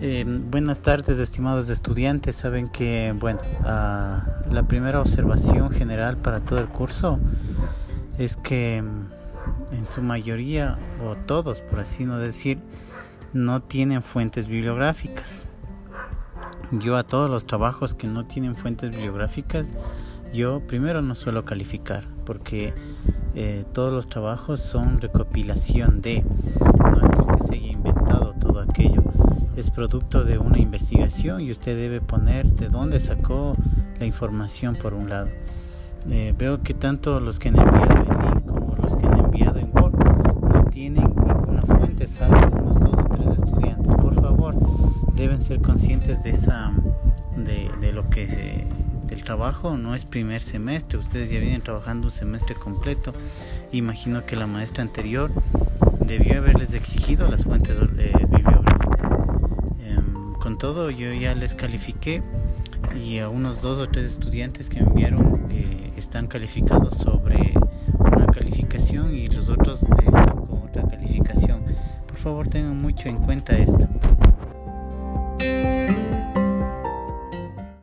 Eh, buenas tardes, estimados estudiantes. Saben que, bueno, uh, la primera observación general para todo el curso es que mm, en su mayoría, o todos, por así no decir, no tienen fuentes bibliográficas. Yo a todos los trabajos que no tienen fuentes bibliográficas, yo primero no suelo calificar, porque eh, todos los trabajos son recopilación de, no es que usted se haya inventado todo aquello es producto de una investigación y usted debe poner de dónde sacó la información por un lado. Eh, veo que tanto los que han enviado en link como los que han enviado en Word no tienen ninguna fuente, salvo unos dos o tres estudiantes. Por favor, deben ser conscientes de esa, de, de lo que del trabajo. No es primer semestre, ustedes ya vienen trabajando un semestre completo. Imagino que la maestra anterior debió haberles exigido las fuentes eh, todo yo ya les califiqué y a unos dos o tres estudiantes que me enviaron eh, están calificados sobre una calificación y los otros están con otra calificación. Por favor tengan mucho en cuenta esto.